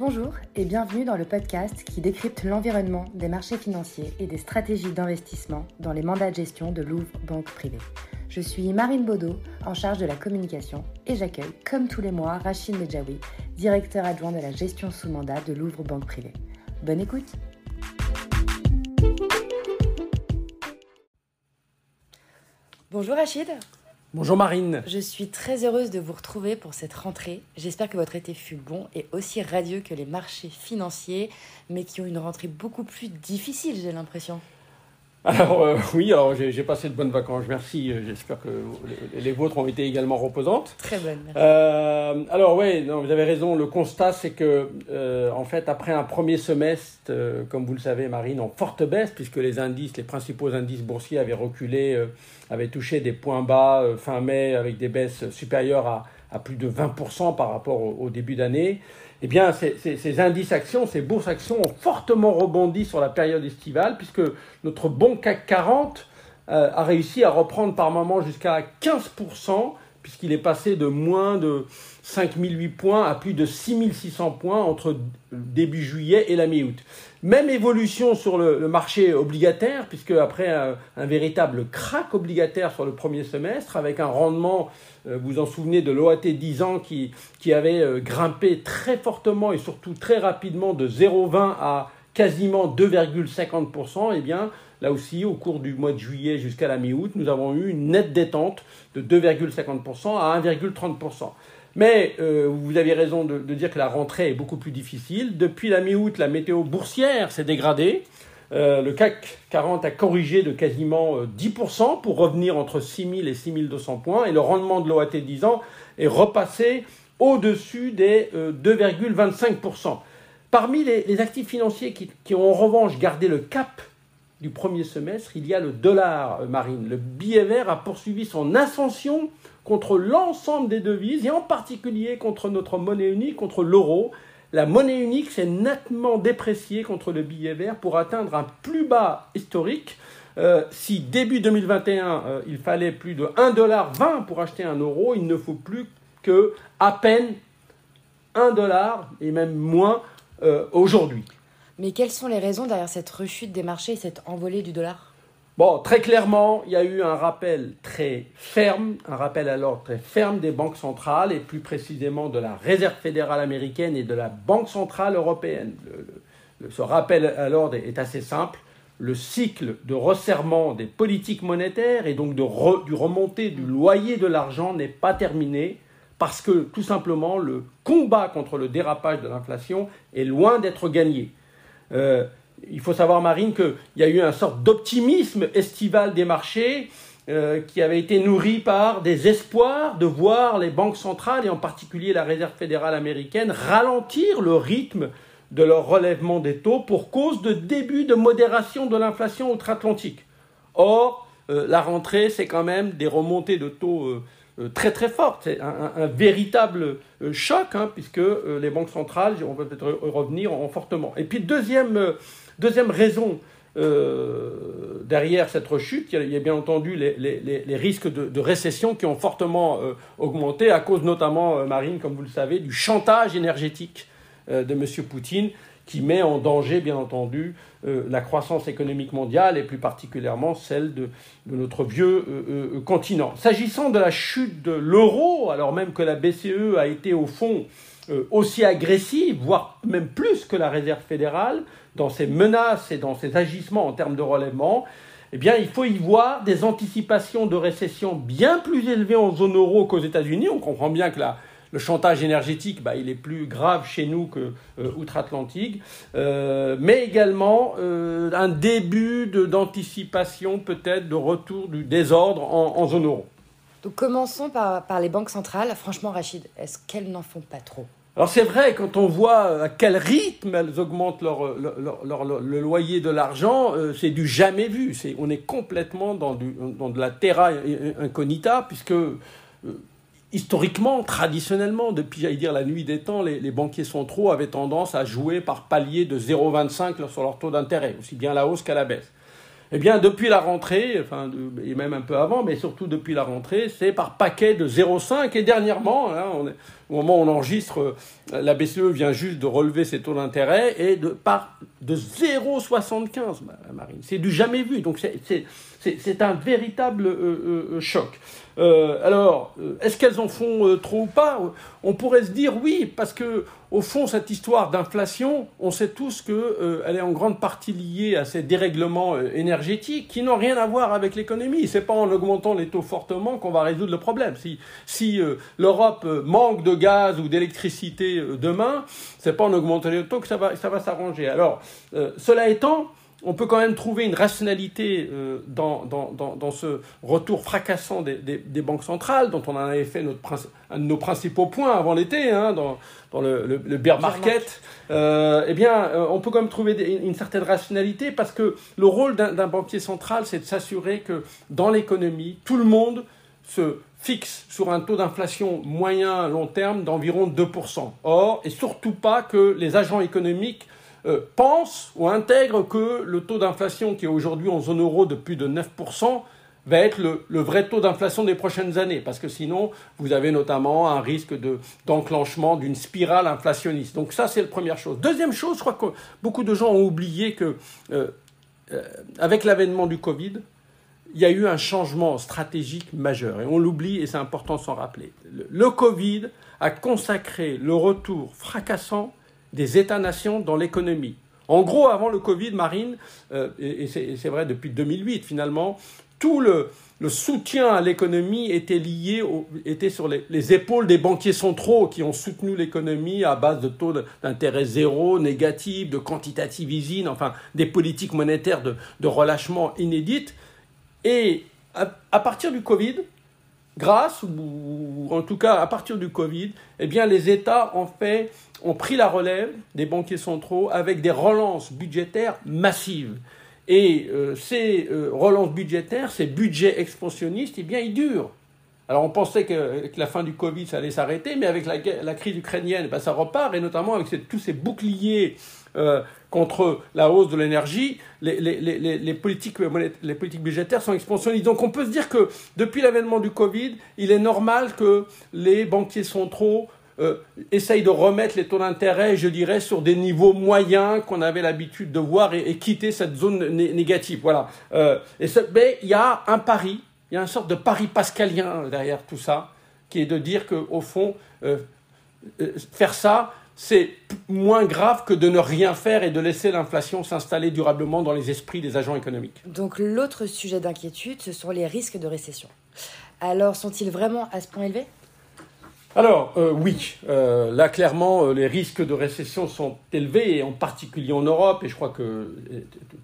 Bonjour et bienvenue dans le podcast qui décrypte l'environnement des marchés financiers et des stratégies d'investissement dans les mandats de gestion de Louvre Banque Privée. Je suis Marine Baudot, en charge de la communication, et j'accueille, comme tous les mois, Rachid Medjaoui, directeur adjoint de la gestion sous mandat de Louvre Banque Privée. Bonne écoute Bonjour Rachid Bonjour Marine. Je suis très heureuse de vous retrouver pour cette rentrée. J'espère que votre été fut bon et aussi radieux que les marchés financiers, mais qui ont une rentrée beaucoup plus difficile, j'ai l'impression. Alors euh, oui, alors j'ai passé de bonnes vacances, merci. Euh, j'espère que les, vôtres ont été également reposantes. Très bonnes. Euh, alors oui, vous avez raison. Le constat, c'est que en fait, après un premier semestre, comme vous le savez, Marine, en forte baisse, puisque les indices, les principaux indices boursiers avaient reculé, avaient touché des points bas fin mai avec des baisses supérieures à, à plus de 20% par rapport au début d'année eh bien, ces, indices actions, ces bourses actions ont fortement rebondi sur la période estivale, puisque notre bon CAC 40 euh, a réussi à reprendre par moment jusqu'à 15%, puisqu'il est passé de moins de 5008 points à plus de 6600 points entre début juillet et la mi-août. Même évolution sur le, marché obligataire, puisque après un, véritable crack obligataire sur le premier semestre, avec un rendement, euh, vous vous en souvenez de l'OAT 10 ans qui, qui avait euh, grimpé très fortement et surtout très rapidement de 0,20 à quasiment 2,50%, eh bien, là aussi, au cours du mois de juillet jusqu'à la mi-août, nous avons eu une nette détente de 2,50% à 1,30%. Mais euh, vous avez raison de, dire que la rentrée est beaucoup plus difficile. Depuis la mi-août, la météo boursière s'est dégradée. Euh, le CAC 40 a corrigé de quasiment 10% euh, pour revenir entre 6000 et 6200 points. Et le rendement de l'OAT 10 ans est repassé au-dessus des 2,25%. Parmi les, actifs financiers qui, qui, ont en revanche gardé le cap du premier semestre, il y a le dollar marine. Le billet vert a poursuivi son ascension contre l'ensemble des devises et en particulier contre notre monnaie unique, contre l'euro. La monnaie unique s'est nettement dépréciée contre le billet vert pour atteindre un plus bas historique. Euh, si début 2021, euh, il fallait plus de 1,20$ pour acheter un euro, il ne faut plus que à peine 1 dollar et même moins euh, aujourd'hui. Mais quelles sont les raisons derrière cette rechute des marchés et cette envolée du dollar? Très clairement, il y a eu un rappel très ferme, un rappel à l'ordre très ferme des banques centrales et plus précisément de la Réserve fédérale américaine et de la Banque centrale européenne. ce rappel à l'ordre est, assez simple. Le cycle de resserrement des politiques monétaires et donc de du remontée du loyer de l'argent n'est pas terminé parce que tout simplement le combat contre le dérapage de l'inflation est loin d'être gagné. Euh, il faut savoir, Marine, qu'il y a eu une sorte d'optimisme estival des marchés euh, qui avait été nourri par des espoirs de voir les banques centrales, et en particulier la Réserve fédérale américaine, ralentir le rythme de leur relèvement des taux pour cause de début de modération de l'inflation outre-Atlantique. Or, euh, la rentrée, c'est quand même des remontées de taux euh, très très fortes. C'est un, véritable choc, hein, puisque les banques centrales, on va peut-être revenir en fortement. Et puis, deuxième Deuxième raison euh, derrière cette rechute, il y a bien entendu les, risques de, récession qui ont fortement euh, augmenté à cause notamment, euh, Marine, comme vous le savez, du chantage énergétique de M. Poutine qui met en danger, bien entendu, la croissance économique mondiale et plus particulièrement celle de, de notre vieux continent. S'agissant de la chute de l'euro, alors même que la BCE a été au fond aussi agressive, voire même plus que la Réserve fédérale, dans ses menaces et dans ses agissements en termes de relèvement, eh bien, il faut y voir des anticipations de récession bien plus élevées en zone euro qu'aux États-Unis. On comprend bien que le chantage énergétique, bah, il est plus grave chez nous que euh, outre-Atlantique, euh, mais également euh, un début d'anticipation peut-être de retour du désordre en, zone euro. Donc commençons par, par les banques centrales. Franchement, Rachid, est-ce qu'elles n'en font pas trop? Alors c'est vrai, quand on voit à quel rythme elles augmentent leur, le loyer de l'argent, euh, c'est du jamais vu. on est complètement dans, de la terra incognita, puisque euh, historiquement, traditionnellement, depuis j'allais dire la nuit des temps, les, les, banquiers centraux avaient tendance à jouer par palier de 0,25 sur leur taux d'intérêt, aussi bien à la hausse qu'à la baisse. Eh bien, depuis la rentrée, enfin, et même un peu avant, mais surtout depuis la rentrée, c'est par paquet de 0,5. Et dernièrement, hein, au moment où on enregistre, euh, la BCE vient juste de relever ses taux d'intérêt et de, par de 0,75, Marine. C'est du jamais vu. Donc, c'est un véritable euh, euh, choc. Euh, alors, euh, est-ce qu'elles en font euh, trop ou pas? On pourrait se dire oui, parce que au fond, cette histoire d'inflation, on sait tous qu'elle est en grande partie liée à ces dérèglements énergétiques qui n'ont rien à voir avec l'économie. C'est pas en augmentant les taux fortement qu'on va résoudre le problème. Si, si l'Europe manque de gaz ou d'électricité demain, c'est pas en augmentant les taux que ça va, ça va s'arranger. Alors, cela étant, on peut quand même trouver une rationalité euh, dans, dans, ce retour fracassant des, banques centrales, dont on avait fait notre, un de nos principaux points avant l'été, hein, dans, le, le, bear market. Euh, eh bien, euh, on peut quand même trouver une certaine rationalité parce que le rôle d'un banquier central, c'est de s'assurer que dans l'économie, tout le monde se fixe sur un taux d'inflation moyen long terme d'environ 2%. Or, et surtout pas que les agents économiques euh, pense ou intègre que le taux d'inflation qui est aujourd'hui en zone euro de plus de 9% va être le, vrai taux d'inflation des prochaines années, parce que sinon, vous avez notamment un risque d'enclenchement d'une spirale inflationniste. Donc ça, c'est la première chose. Deuxième chose, je crois que beaucoup de gens ont oublié que, euh, euh, avec l'avènement du Covid, il y a eu un changement stratégique majeur, et on l'oublie, et c'est important de s'en rappeler. le Covid a consacré le retour fracassant des États-nations dans l'économie. En gros, avant le Covid, Marine, euh, et, c'est vrai depuis 2008 finalement, tout le, soutien à l'économie était lié, était sur les, épaules des banquiers centraux qui ont soutenu l'économie à base de taux d'intérêt zéro, négatifs, de quantitative easing, enfin des politiques monétaires de, relâchement inédites. Et à, partir du Covid, grâce, ou, en tout cas à partir du Covid, eh les États ont fait ont pris la relève des banquiers centraux avec des relances budgétaires massives. Et euh, ces euh, relances budgétaires, ces budgets expansionnistes, eh bien, ils durent. Alors on pensait qu'avec la fin du Covid, ça allait s'arrêter, mais avec la, crise ukrainienne, ben, ça repart, et notamment avec tous ces boucliers euh, contre la hausse de l'énergie, les, politiques, les politiques budgétaires sont expansionnistes. Donc on peut se dire que depuis l'avènement du Covid, il est normal que les banquiers centraux euh, essaye de remettre les taux d'intérêt, je dirais, sur des niveaux moyens qu'on avait l'habitude de voir et, quitter cette zone négative. Voilà. Euh, et mais il y a un pari, il y a une sorte de pari pascalien derrière tout ça, qui est de dire qu'au fond, euh, faire ça, c'est moins grave que de ne rien faire et de laisser l'inflation s'installer durablement dans les esprits des agents économiques. Donc l'autre sujet d'inquiétude, ce sont les risques de récession. Alors sont-ils vraiment à ce point élevé alors euh, oui, euh, là clairement euh, les risques de récession sont élevés, et en particulier en Europe, et je crois que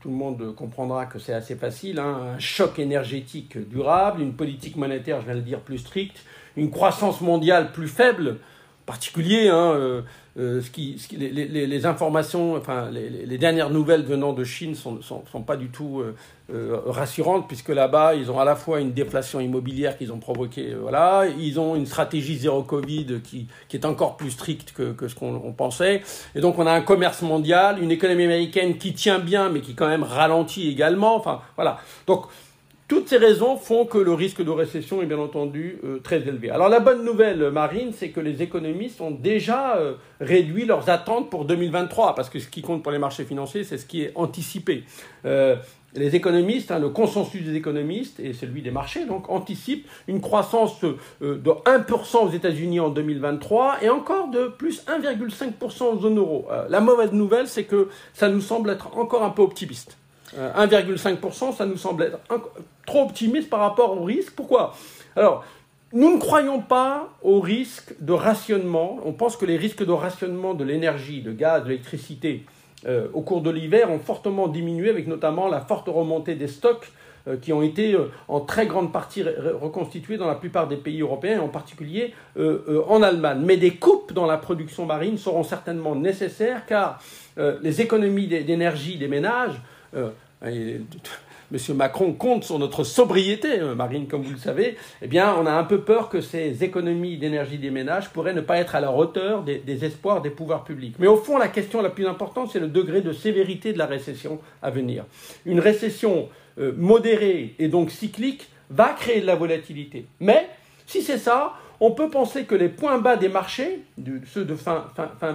tout le monde comprendra que c'est assez facile, hein. un choc énergétique durable, une politique monétaire, je viens de le dire, plus stricte, une croissance mondiale plus faible, particulier hein, euh, ce qui, les, informations, enfin, les, dernières nouvelles venant de Chine sont, sont, pas du tout euh, euh, rassurantes, puisque là-bas, ils ont à la fois une déflation immobilière qu'ils ont provoquée, voilà, ils ont une stratégie zéro Covid qui, qui est encore plus stricte que, que ce qu'on pensait, et donc on a un commerce mondial, une économie américaine qui tient bien, mais qui quand même ralentit également, enfin, voilà. Donc, toutes ces raisons font que le risque de récession est bien entendu euh, très élevé. Alors la bonne nouvelle, Marine, c'est que les économistes ont déjà euh, réduit leurs attentes pour 2023, parce que ce qui compte pour les marchés financiers, c'est ce qui est anticipé. Euh, les économistes, hein, le consensus des économistes et celui des marchés, donc, anticipent une croissance de 1% aux États-Unis en 2023 et encore de plus 1,5% en zone euro. la mauvaise nouvelle, c'est que ça nous semble être encore un peu optimiste. 1,5%, ça nous semble être trop optimiste par rapport au risque. Pourquoi? Alors, nous ne croyons pas au risque de rationnement. On pense que les risques de rationnement de l'énergie, de gaz, d'électricité euh, au cours de l'hiver ont fortement diminué, avec notamment la forte remontée des stocks euh, qui ont été euh, en très grande partie reconstitués dans la plupart des pays européens, en particulier en Allemagne. Mais des coupes dans la production marine seront certainement nécessaires car les économies d'énergie des ménages Monsieur Macron compte sur notre sobriété, euh, Marine, comme vous le savez, eh bien, on a un peu peur que ces économies d'énergie des ménages pourraient ne pas être à la hauteur des, espoirs des pouvoirs publics. Mais au fond, la question la plus importante, c'est le degré de sévérité de la récession à venir. Une récession modéré et donc cyclique va créer de la volatilité. Mais si c'est ça, on peut penser que les points bas des marchés, ceux de fin,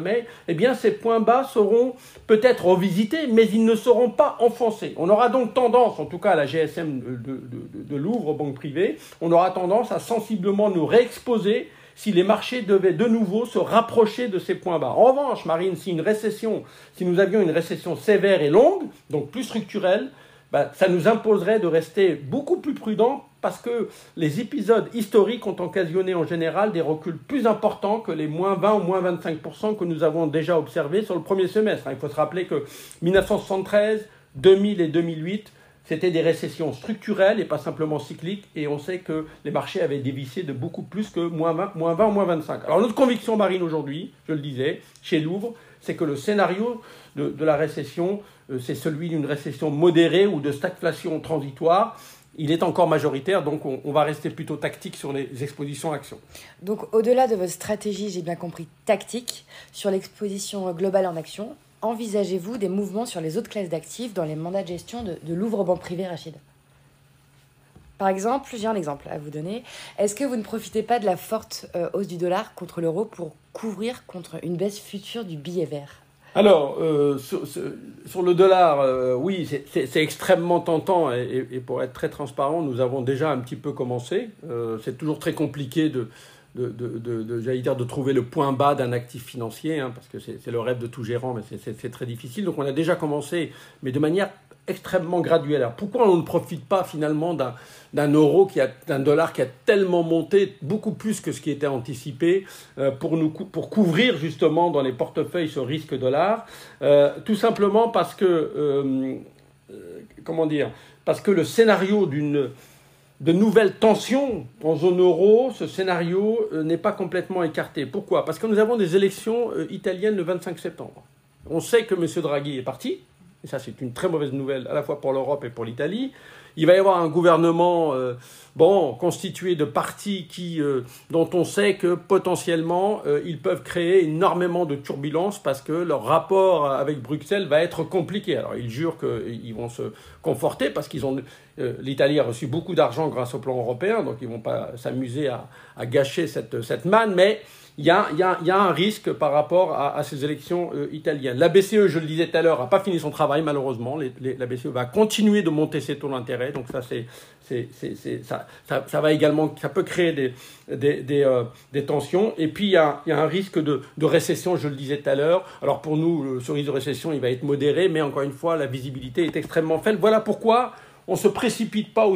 mai, eh bien ces points bas seront peut-être revisités, mais ils ne seront pas enfoncés. On aura donc tendance, en tout cas à la GSM de, de Louvre, banque privée, on aura tendance à sensiblement nous réexposer si les marchés devaient de nouveau se rapprocher de ces points bas. En revanche, Marine, si une récession, si nous avions une récession sévère et longue, donc plus structurelle, bah, ça nous imposerait de rester beaucoup plus prudents parce que les épisodes historiques ont occasionné en général des reculs plus importants que les moins 20 ou moins 25% que nous avons déjà observés sur le premier semestre. Il faut se rappeler que 1973, 2000 et 2008, c'était des récessions structurelles et pas simplement cycliques, et on sait que les marchés avaient dévissé de beaucoup plus que moins 20, moins 20 ou moins 25. Alors notre conviction marine aujourd'hui, je le disais, chez Louvre, c'est que le scénario de, la récession, euh, c'est celui d'une récession modérée ou de stagflation transitoire, il est encore majoritaire, donc on, va rester plutôt tactique sur les expositions actions. Donc au-delà de votre stratégie, j'ai bien compris, tactique, sur l'exposition globale en actions, envisagez-vous des mouvements sur les autres classes d'actifs dans les mandats de gestion de, Louvre Banque Privée, Rachid? Par exemple, j'ai un exemple à vous donner. Est-ce que vous ne profitez pas de la forte euh, hausse du dollar contre l'euro pour couvrir contre une baisse future du billet vert? Alors, euh, sur, le dollar, euh, oui, c'est extrêmement tentant et, pour être très transparent, nous avons déjà un petit peu commencé. Euh, c'est toujours très compliqué de, de, de, dire, de trouver le point bas d'un actif financier, hein, parce que c'est le rêve de tout gérant, mais c'est très difficile. Donc on a déjà commencé, mais de manière extrêmement graduel. Alors pourquoi on ne profite pas finalement d'un euro, qui a, d'un dollar qui a tellement monté, beaucoup plus que ce qui était anticipé, euh, pour, nous, pour couvrir justement dans les portefeuilles ce risque dollar? Euh, Tout simplement parce que, euh, comment dire, parce que le scénario d'une de nouvelles tensions en zone euro, ce scénario n'est pas complètement écarté. Pourquoi? Parce que nous avons des élections italiennes le 25 septembre. On sait que M. Draghi est parti, et ça c'est une très mauvaise nouvelle à la fois pour l'Europe et pour l'Italie. Il va y avoir un gouvernement euh, bon constitué de partis qui, euh, dont on sait que potentiellement euh, ils peuvent créer énormément de turbulences parce que leur rapport avec Bruxelles va être compliqué. Alors ils jurent qu'ils vont se conforter parce qu'ils ont l'Italie a reçu beaucoup d'argent grâce au plan européen, donc ils vont pas s'amuser à, gâcher cette, cette manne, mais il y, a, un risque par rapport à, ces élections euh, italiennes. La BCE, je le disais tout à l'heure, n'a pas fini son travail, malheureusement. la BCE va continuer de monter ses taux d'intérêt. Donc ça, c'est, ça, va également, ça peut créer des, euh, tensions. Et puis, il y, a, un risque de, récession, je le disais tout à l'heure. Alors pour nous, ce risque de récession, il va être modéré, mais encore une fois, la visibilité est extrêmement faible. Voilà pourquoi on ne se précipite pas,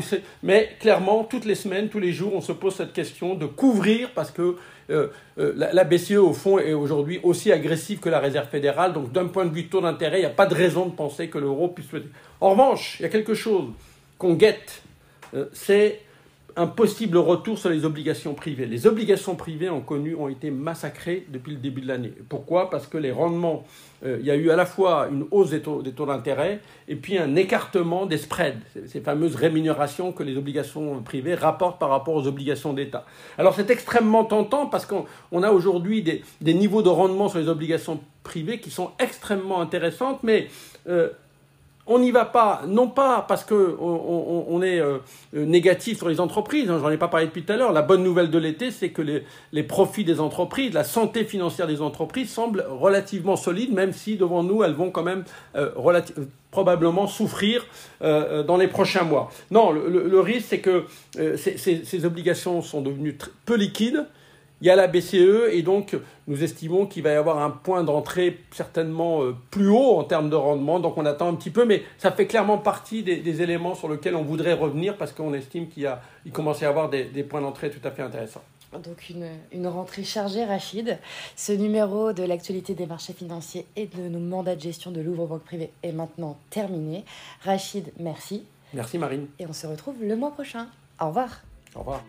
mais clairement, toutes les semaines, tous les jours, on se pose cette question de couvrir parce que euh, euh, la, BCE, au fond, est aujourd'hui aussi agressive que la Réserve fédérale. Donc, d'un point de vue taux d'intérêt, il n'y a pas de raison de penser que l'euro puisse... En revanche, il y a quelque chose qu'on guette, c'est un possible retour sur les obligations privées. Les obligations privées ont connu, ont été massacrées depuis le début de l'année. Pourquoi? Parce que les rendements, euh, il y a eu à la fois une hausse des taux, d'intérêt et puis un écartement des spreads, ces, fameuses rémunérations que les obligations privées rapportent par rapport aux obligations d'État. Alors c'est extrêmement tentant parce qu'on a aujourd'hui des, des, niveaux de rendement sur les obligations privées qui sont extrêmement intéressantes, mais euh, on n'y va pas, non pas parce qu'on on, est euh, négatif sur les entreprises, hein, j'en ai pas parlé depuis tout à l'heure. La bonne nouvelle de l'été, c'est que les, profits des entreprises, la santé financière des entreprises semble relativement solide, même si devant nous, elles vont quand même euh, probablement souffrir euh, dans les prochains mois. Non, le, risque, c'est que ces, obligations sont devenues peu liquides il y a la BCE et donc nous estimons qu'il va y avoir un point d'entrée certainement euh, plus haut en termes de rendement. Donc on attend un petit peu, mais ça fait clairement partie des, éléments sur lesquels on voudrait revenir parce qu'on estime qu'il il commence à y avoir des, points d'entrée tout à fait intéressants. Donc une, une, rentrée chargée, Rachid. Ce numéro de l'actualité des marchés financiers et de nos mandats de gestion de Louvre Banque Privée est maintenant terminé. Rachid, merci. Merci Marine. Et on se retrouve le mois prochain. Au revoir. Au revoir.